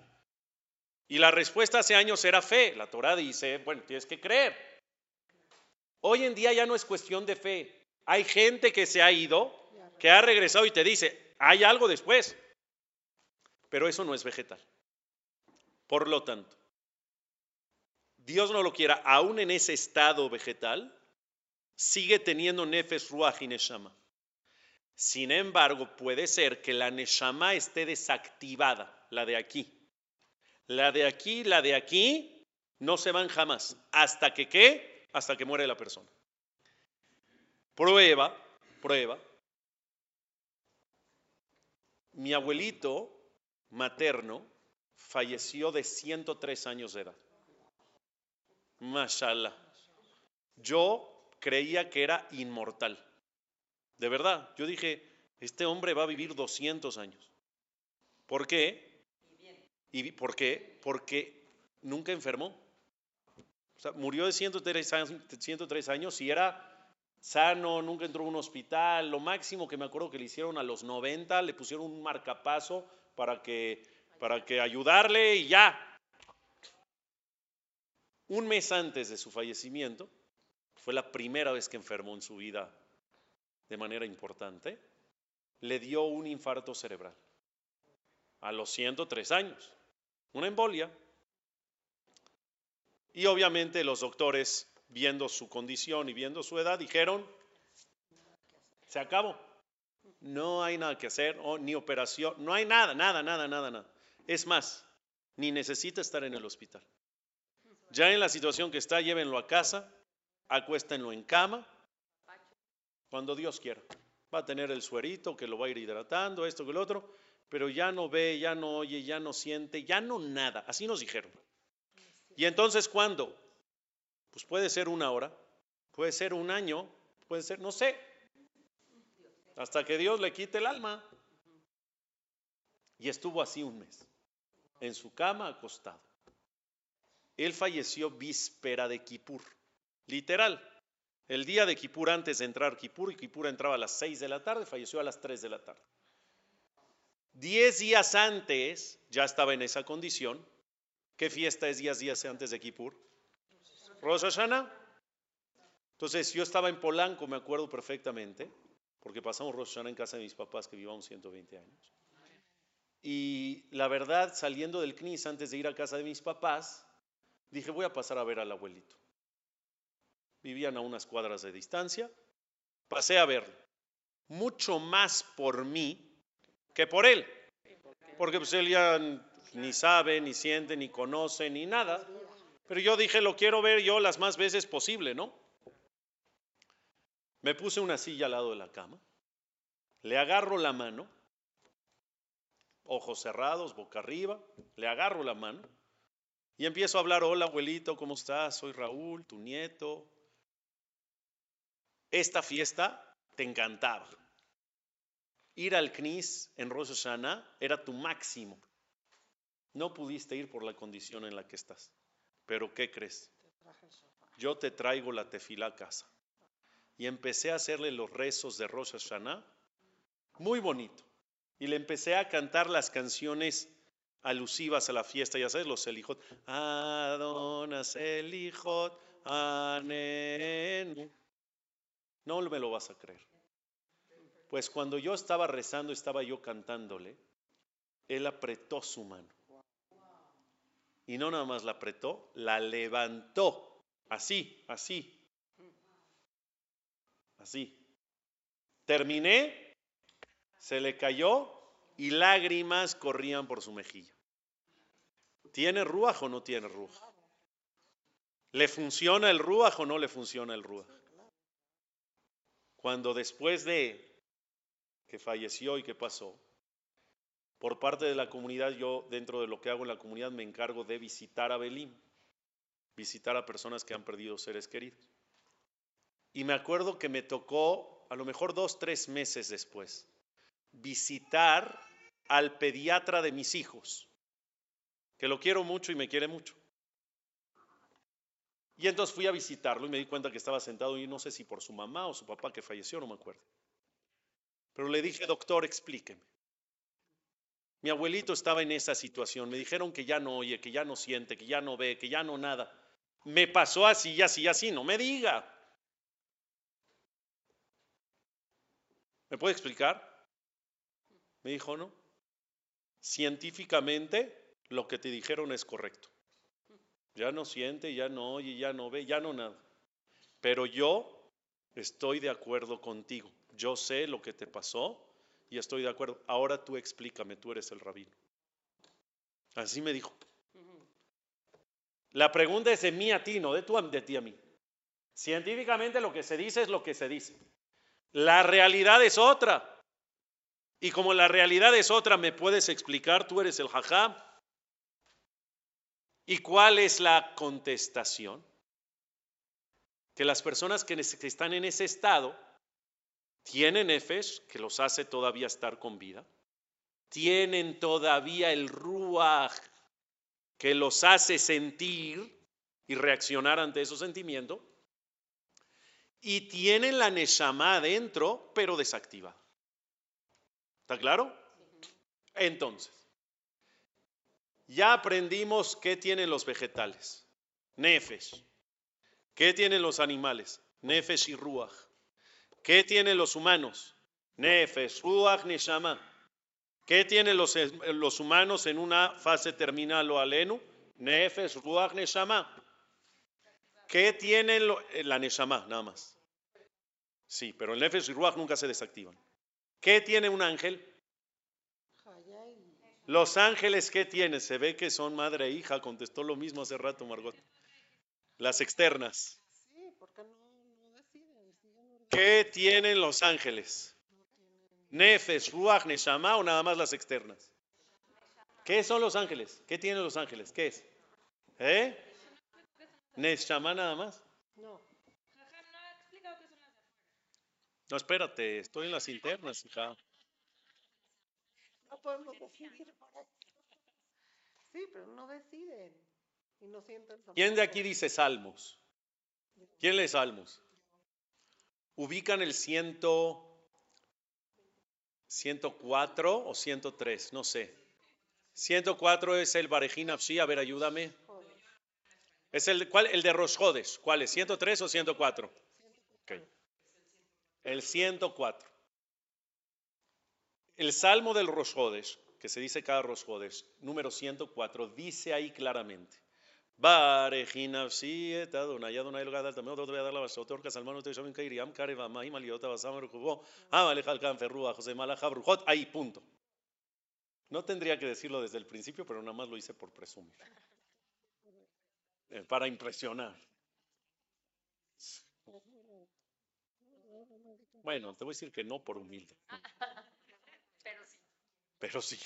Y la respuesta hace años era fe. La Torah dice, bueno, tienes que creer. Hoy en día ya no es cuestión de fe. Hay gente que se ha ido, que ha regresado y te dice, hay algo después. Pero eso no es vegetal. Por lo tanto, Dios no lo quiera, aún en ese estado vegetal, sigue teniendo nefes ruach y neshama. Sin embargo, puede ser que la neshama esté desactivada, la de aquí. La de aquí, la de aquí, no se van jamás. ¿Hasta que qué? Hasta que muere la persona. Prueba, prueba. Mi abuelito materno falleció de 103 años de edad. Mashallah. Yo creía que era inmortal. De verdad, yo dije, este hombre va a vivir 200 años. ¿Por qué? ¿Y por qué? Porque nunca enfermó. O sea, murió de 103 años, 103 años y era sano, nunca entró a un hospital. Lo máximo que me acuerdo que le hicieron a los 90, le pusieron un marcapaso para que, para que ayudarle y ya. Un mes antes de su fallecimiento, fue la primera vez que enfermó en su vida de manera importante, le dio un infarto cerebral a los 103 años, una embolia. Y obviamente los doctores, viendo su condición y viendo su edad, dijeron, se acabó, no hay nada que hacer, ni operación, no hay nada, nada, nada, nada, nada. Es más, ni necesita estar en el hospital. Ya en la situación que está, llévenlo a casa, acuéstenlo en cama, cuando Dios quiera. Va a tener el suerito que lo va a ir hidratando, esto que lo otro, pero ya no ve, ya no oye, ya no siente, ya no nada. Así nos dijeron. Y entonces, ¿cuándo? Pues puede ser una hora, puede ser un año, puede ser, no sé, hasta que Dios le quite el alma. Y estuvo así un mes, en su cama acostado. Él falleció víspera de Kippur. Literal. El día de Kipur antes de entrar Kipur, y Kipur entraba a las 6 de la tarde, falleció a las 3 de la tarde. Diez días antes ya estaba en esa condición. ¿Qué fiesta es diez días antes de Kipur? Rosh Hashanah. Entonces yo estaba en Polanco, me acuerdo perfectamente, porque pasamos Rosh en casa de mis papás que vivíamos 120 años. Y la verdad, saliendo del CNIS antes de ir a casa de mis papás, dije, voy a pasar a ver al abuelito vivían a unas cuadras de distancia, pasé a verlo, mucho más por mí que por él, porque pues él ya ni sabe, ni siente, ni conoce, ni nada, pero yo dije, lo quiero ver yo las más veces posible, ¿no? Me puse una silla al lado de la cama, le agarro la mano, ojos cerrados, boca arriba, le agarro la mano y empiezo a hablar, hola abuelito, ¿cómo estás? Soy Raúl, tu nieto, esta fiesta te encantaba. Ir al CNIS en Rosh era tu máximo. No pudiste ir por la condición en la que estás. Pero ¿qué crees? Yo te traigo la tefila a casa. Y empecé a hacerle los rezos de Rosh Hashanah. Muy bonito. Y le empecé a cantar las canciones alusivas a la fiesta, ya sabes, los Elijot. Adonas Elijot, Anenu. No me lo vas a creer. Pues cuando yo estaba rezando, estaba yo cantándole, él apretó su mano. Y no nada más la apretó, la levantó. Así, así. Así. Terminé, se le cayó y lágrimas corrían por su mejilla. ¿Tiene ruaj o no tiene ruaj? ¿Le funciona el ruaj o no le funciona el ruaj? Cuando después de que falleció y que pasó, por parte de la comunidad, yo dentro de lo que hago en la comunidad me encargo de visitar a Belim, visitar a personas que han perdido seres queridos. Y me acuerdo que me tocó, a lo mejor dos, tres meses después, visitar al pediatra de mis hijos, que lo quiero mucho y me quiere mucho. Y entonces fui a visitarlo y me di cuenta que estaba sentado y no sé si por su mamá o su papá que falleció, no me acuerdo. Pero le dije, doctor, explíqueme. Mi abuelito estaba en esa situación. Me dijeron que ya no oye, que ya no siente, que ya no ve, que ya no nada. Me pasó así así así. No me diga. ¿Me puede explicar? Me dijo, no. Científicamente lo que te dijeron es correcto. Ya no siente, ya no oye, ya no ve, ya no nada. Pero yo estoy de acuerdo contigo. Yo sé lo que te pasó y estoy de acuerdo. Ahora tú explícame, tú eres el rabino. Así me dijo. La pregunta es de mí a ti, no de, tú, de ti a mí. Científicamente lo que se dice es lo que se dice. La realidad es otra. Y como la realidad es otra, ¿me puedes explicar? Tú eres el jajá. ¿Y cuál es la contestación? Que las personas que están en ese estado tienen Efesh, que los hace todavía estar con vida. Tienen todavía el Ruach, que los hace sentir y reaccionar ante esos sentimientos. Y tienen la Neshama adentro, pero desactivada. ¿Está claro? Entonces, ya aprendimos qué tienen los vegetales. Nefesh. ¿Qué tienen los animales? Nefesh y Ruach. ¿Qué tienen los humanos? Nefesh, Ruach, Neshama. ¿Qué tienen los, humanos en una fase terminal o alenu? Nefesh, Ruach, Neshama. ¿Qué tienen la Neshama? Nada más. Sí, pero el Nefesh y Ruach nunca se desactivan. ¿Qué tiene un ángel? Los ángeles, ¿qué tienen? Se ve que son madre e hija, contestó lo mismo hace rato Margot. Las externas. ¿Qué tienen los ángeles? Nefesh, Ruach, Neshama o nada más las externas. ¿Qué son los ángeles? ¿Qué tienen los ángeles? ¿Qué es? ¿Eh? ¿Neshama nada más? No, No, espérate, estoy en las internas, hija. no podemos decidir por eso. Sí, pero no deciden. Y no sienten ¿Quién de aquí dice salmos? ¿Quién lee salmos? Ubican el ciento, 104 o 103, no sé. 104 es el Barejín Afshi, a ver, ayúdame. Es el, ¿cuál? el de Rosjodes. ¿Cuál es? ¿103 o 104? Ok. El 104. El Salmo del Rosjodes, que se dice cada Rosjodes, número 104, dice ahí claramente. Barejín Afshi et Adonai, Adonai lo gadal, también otro te voy a dar la base, otro que salmano te llaman Kairiam, Kareva, Mahim, Aliota, Basam, Rukubo, Amalej, Alcan, Ferrua, José Malaja, Brujot, ahí, punto. No tendría que decirlo desde el principio, pero nada más lo hice por presumir. Eh, para impresionar. Bueno, te voy a decir que no por humilde, Pero sí. pero sí.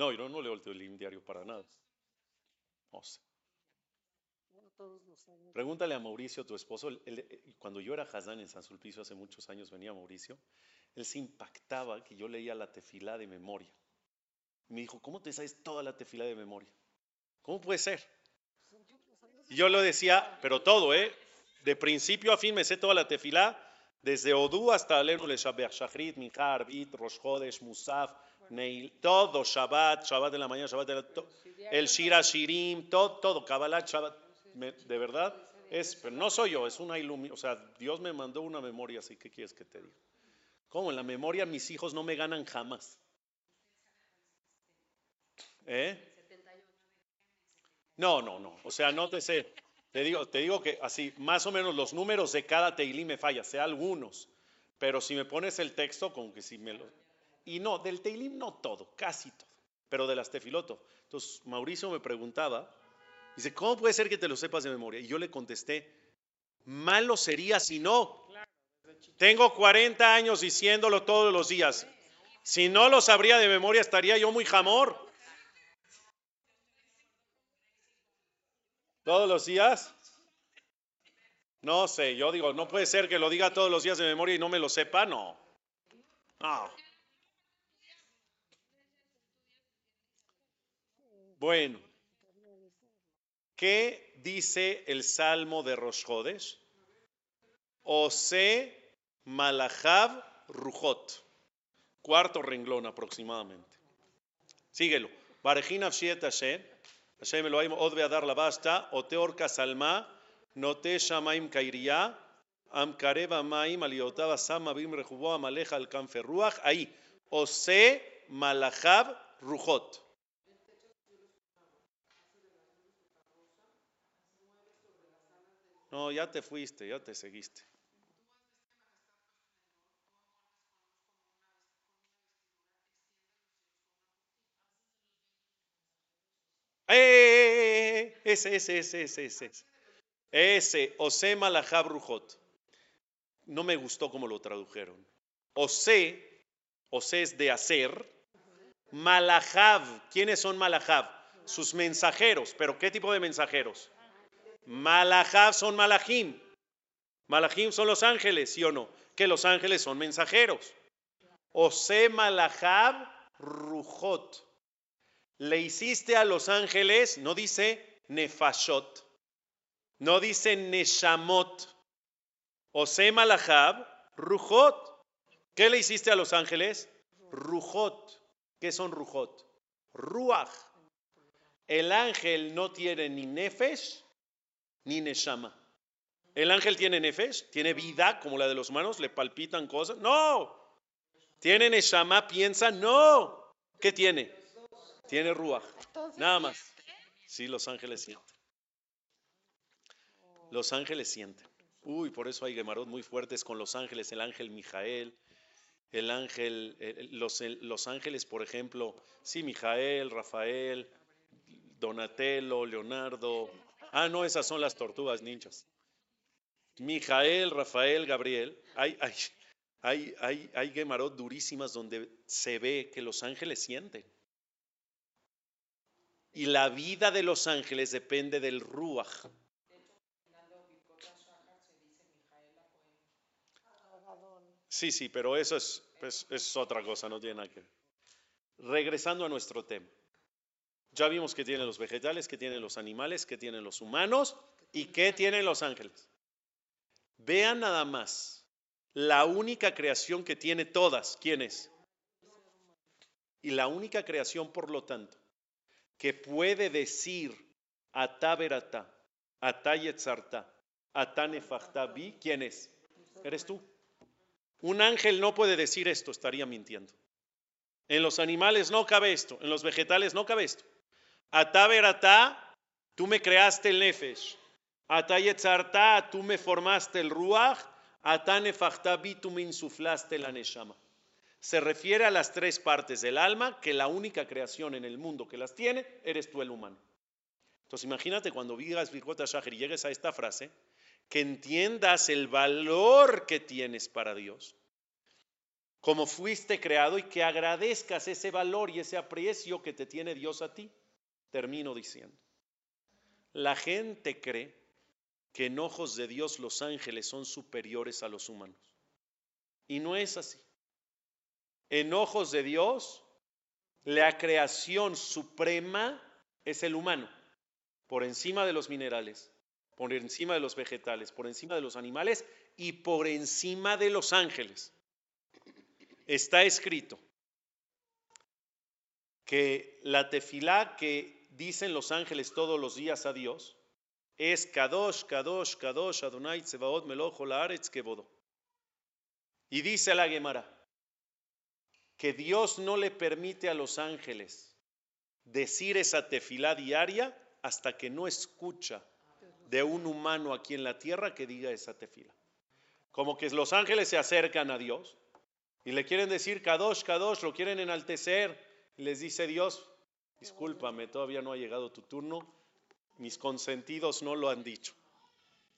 No, yo no leo el Teolim diario para nada. No sé. Pregúntale a Mauricio, tu esposo, él- él- cuando yo era Hazán en San Sulpicio hace muchos años, venía Mauricio, él se impactaba que yo leía la tefilá de memoria. Y me dijo, ¿cómo te sabes toda la tefilá de memoria? ¿Cómo puede ser? Y yo lo decía, pero todo, ¿eh? De principio a fin me sé toda la tefilá, desde Odú hasta Alenu le Shabbat, Shachrit, Minjar, Bit, Rosh Musaf, Neil, todo, Shabbat, Shabbat de la mañana, Shabbat de la... to- el Shira Shirim, todo, todo, Kabbalah, Shabbat, de verdad, es, pero no soy yo, es una iluminación, o sea, Dios me mandó una memoria, así que quieres que te diga. ¿Cómo? En la memoria mis hijos no me ganan jamás. ¿Eh? No, no, no, o sea, no te sé. Te digo, te digo que así, más o menos los números de cada Teilí me falla, sé algunos, pero si me pones el texto, como que si me lo... Y no, del Teilim no todo, casi todo. pero de las tefiloto. Entonces Mauricio me preguntaba, dice, ¿cómo puede ser que te lo sepas de memoria? Y yo le contesté, malo sería si no. Tengo 40 años diciéndolo todos los días. Si no lo sabría de memoria, estaría yo muy jamor. ¿Todos los días? No sé, yo digo, no puede ser que lo diga todos los días de memoria y no me lo sepa, no. No. Bueno, ¿qué dice el Salmo de Rosh Hodesh? Ose Malachav Rujot. Cuarto renglón aproximadamente. Síguelo. Barejina Avshiet Hashem. Hashem Elohim Od Ve'adar la basta. Oteor Kasalma. Note Shamaim Kairia. Am Kareva Maim Aliotav Asam Abim Rejubo Amaleja al Kanfer Ruach. Ahí. Ose Malachav Rujot. No, ya te fuiste, ya te seguiste. ¡Eh! Ese, ese, ese, ese, ese. Ese, Ose Malahab Rujot. No me gustó como lo tradujeron. Ose, Ose es de hacer. Malahab, ¿quiénes son Malahab? Sus mensajeros. ¿Pero qué tipo de mensajeros? Malahab son Malahim. Malahim son los ángeles, ¿sí o no? Que los ángeles son mensajeros. Ose Malahab Rujot. Le hiciste a los ángeles, no dice Nefashot, no dice Neshamot. Ose Malahab Rujot. ¿Qué le hiciste a los ángeles? Rujot. ¿Qué son Rujot? Ruach. El ángel no tiene ni Nefesh ni Neshama. El ángel tiene Nefesh, tiene vida como la de los humanos, le palpitan cosas. No. ¿Tiene Neshama? Piensa, no. ¿Qué tiene? Tiene Ruach. Nada más. Sí, los ángeles sienten. Los ángeles sienten. Uy, por eso hay gemarot muy fuertes con los ángeles. El ángel Mijael, el ángel, los, los ángeles, por ejemplo, sí, Mijael, Rafael, Donatello, Leonardo. Ah, no, esas son las tortugas ninjas. Mijael, Rafael, Gabriel. Hay, hay, hay, hay, hay gemarot durísimas donde se ve que los ángeles sienten. Y la vida de los ángeles depende del Ruach. Sí, sí, pero eso es, es, es otra cosa, no tiene nada que ver. Regresando a nuestro tema. Ya vimos que tienen los vegetales, que tienen los animales, que tienen los humanos y que tienen los ángeles. Vean nada más la única creación que tiene todas. ¿Quién es? Y la única creación, por lo tanto, que puede decir Ata verata, Ata yetzarta, Ata nefachta bi, ¿quién es? Eres tú. Un ángel no puede decir esto, estaría mintiendo. En los animales no cabe esto, en los vegetales no cabe esto. Verata, tú me creaste el nefesh. Yetzarta, tú me formaste el ruach. Bi, tú me insuflaste la neshama se refiere a las tres partes del alma, que la única creación en el mundo que las tiene, eres tú el humano. Entonces imagínate cuando digas Birkot Shahir y llegues a esta frase, que entiendas el valor que tienes para Dios, como fuiste creado y que agradezcas ese valor y ese aprecio que te tiene Dios a ti. Termino diciendo, la gente cree que en ojos de Dios los ángeles son superiores a los humanos. Y no es así en ojos de Dios, la creación suprema es el humano, por encima de los minerales, por encima de los vegetales, por encima de los animales y por encima de los ángeles. Está escrito que la tefilá que dicen los ángeles todos los días a Dios es Kadosh, Kadosh, Kadosh, Adonai, Tsebaot, Melojo, Laaretz, Kebodo. Y dice la Gemara, que Dios no le permite a los ángeles decir esa tefilá diaria hasta que no escucha de un humano aquí en la tierra que diga esa tefila. Como que los ángeles se acercan a Dios y le quieren decir Kadosh, Kadosh, lo quieren enaltecer. Les dice Dios, Discúlpame, todavía no ha llegado tu turno. Mis consentidos no lo han dicho.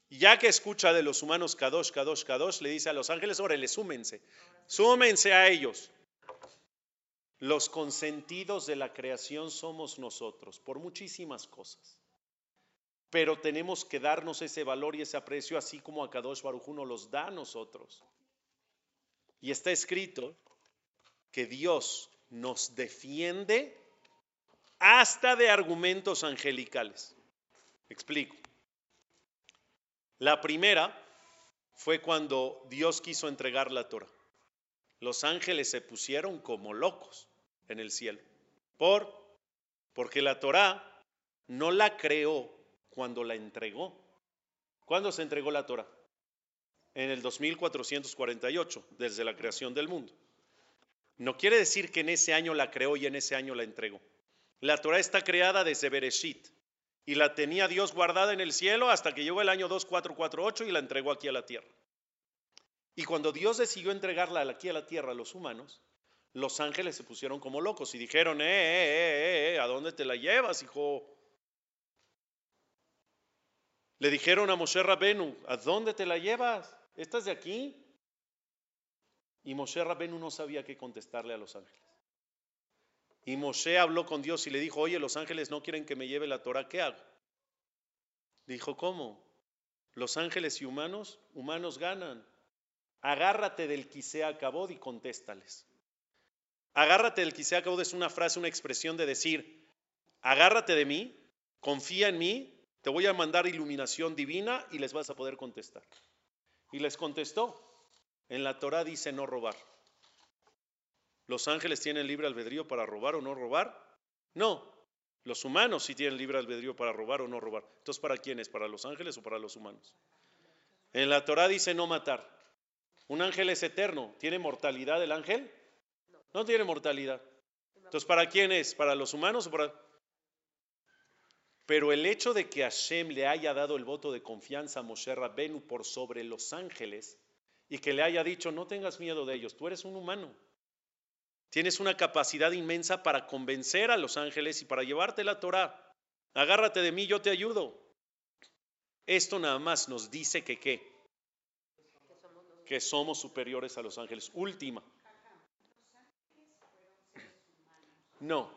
Y ya que escucha de los humanos Kadosh, Kadosh, Kadosh, le dice a los ángeles, órale, súmense. Súmense a ellos. Los consentidos de la creación somos nosotros, por muchísimas cosas. Pero tenemos que darnos ese valor y ese aprecio, así como a Kadosh Baruj Hu nos los da a nosotros. Y está escrito que Dios nos defiende hasta de argumentos angelicales. Explico. La primera fue cuando Dios quiso entregar la Torah. Los ángeles se pusieron como locos en el cielo. ¿Por? Porque la Torah no la creó cuando la entregó. ¿Cuándo se entregó la Torah? En el 2448, desde la creación del mundo. No quiere decir que en ese año la creó y en ese año la entregó. La Torah está creada desde Bereshit y la tenía Dios guardada en el cielo hasta que llegó el año 2448 y la entregó aquí a la tierra. Y cuando Dios decidió entregarla aquí a la tierra a los humanos, los ángeles se pusieron como locos y dijeron, eh, eh, eh, eh, ¿a dónde te la llevas, hijo? Le dijeron a Moshe Rabenu, ¿a dónde te la llevas? ¿Estás de aquí? Y Moshe Rabenu no sabía qué contestarle a los ángeles. Y Moshe habló con Dios y le dijo, oye, los ángeles no quieren que me lleve la Torah, ¿qué hago? Dijo, ¿cómo? Los ángeles y humanos, humanos ganan. Agárrate del quise acabó y contéstales. Agárrate del quise acabó es una frase, una expresión de decir, agárrate de mí, confía en mí, te voy a mandar iluminación divina y les vas a poder contestar. Y les contestó. En la Torah dice no robar. ¿Los ángeles tienen libre albedrío para robar o no robar? No. Los humanos sí tienen libre albedrío para robar o no robar. Entonces, ¿para quiénes? ¿Para los ángeles o para los humanos? En la Torah dice no matar. Un ángel es eterno. ¿Tiene mortalidad el ángel? No tiene mortalidad. Entonces, ¿para quién es? ¿Para los humanos o para.? Pero el hecho de que Hashem le haya dado el voto de confianza a Moshe Rabbenu por sobre los ángeles y que le haya dicho, no tengas miedo de ellos, tú eres un humano. Tienes una capacidad inmensa para convencer a los ángeles y para llevarte la Torah. Agárrate de mí, yo te ayudo. Esto nada más nos dice que qué? Que somos superiores a los ángeles. Última. No,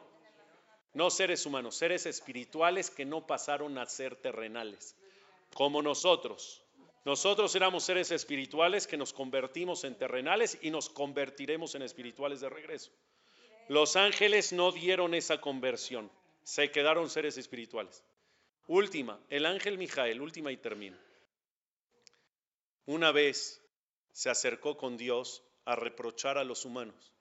no seres humanos, seres espirituales que no pasaron a ser terrenales, como nosotros. Nosotros éramos seres espirituales que nos convertimos en terrenales y nos convertiremos en espirituales de regreso. Los ángeles no dieron esa conversión, se quedaron seres espirituales. Última, el ángel Mijael, última y termino. Una vez se acercó con Dios a reprochar a los humanos.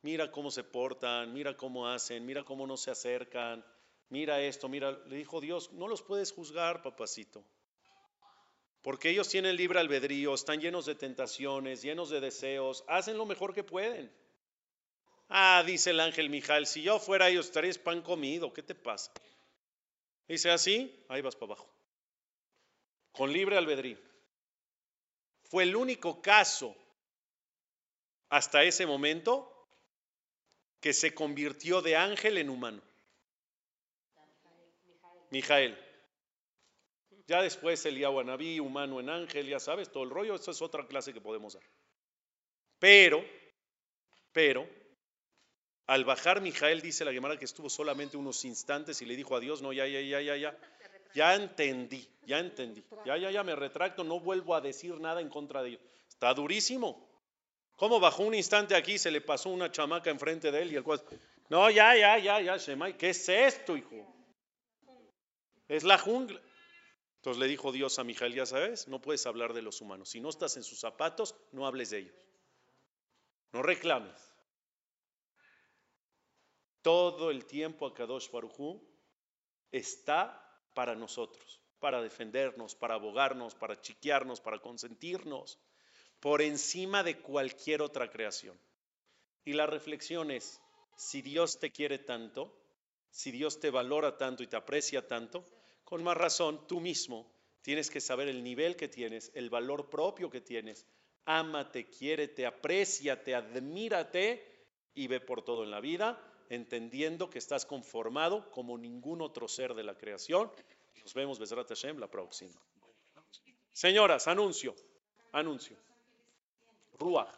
Mira cómo se portan, mira cómo hacen, mira cómo no se acercan, mira esto, mira. Le dijo Dios, no los puedes juzgar, papacito. Porque ellos tienen libre albedrío, están llenos de tentaciones, llenos de deseos, hacen lo mejor que pueden. Ah, dice el ángel Mijal, si yo fuera ellos estarías pan comido, ¿qué te pasa? Dice así, ahí vas para abajo. Con libre albedrío. Fue el único caso hasta ese momento que se convirtió de ángel en humano. Mijael. Ya después el Anabí, humano en ángel, ya sabes, todo el rollo, eso es otra clase que podemos dar. Pero, pero, al bajar Mijael, dice la Gemara que estuvo solamente unos instantes y le dijo a Dios, no, ya, ya, ya, ya, ya, ya entendí, ya entendí, ya, ya, ya, me retracto, no vuelvo a decir nada en contra de ellos. Está durísimo. ¿Cómo bajó un instante aquí se le pasó una chamaca enfrente de él y el cual, no, ya, ya, ya, ya, Shemay, ¿qué es esto, hijo? Es la jungla. Entonces le dijo Dios a Mijael, ya sabes, no puedes hablar de los humanos. Si no estás en sus zapatos, no hables de ellos. No reclames. Todo el tiempo a Kadosh Barujú está para nosotros, para defendernos, para abogarnos, para chiquearnos, para consentirnos, por encima de cualquier otra creación. Y la reflexión es, si Dios te quiere tanto, si Dios te valora tanto y te aprecia tanto, con más razón, tú mismo tienes que saber el nivel que tienes, el valor propio que tienes. Ámate, quiérete, apréciate, admírate y ve por todo en la vida, entendiendo que estás conformado como ningún otro ser de la creación. Nos vemos, Besrat Hashem, la próxima. Señoras, anuncio, anuncio. Ruach.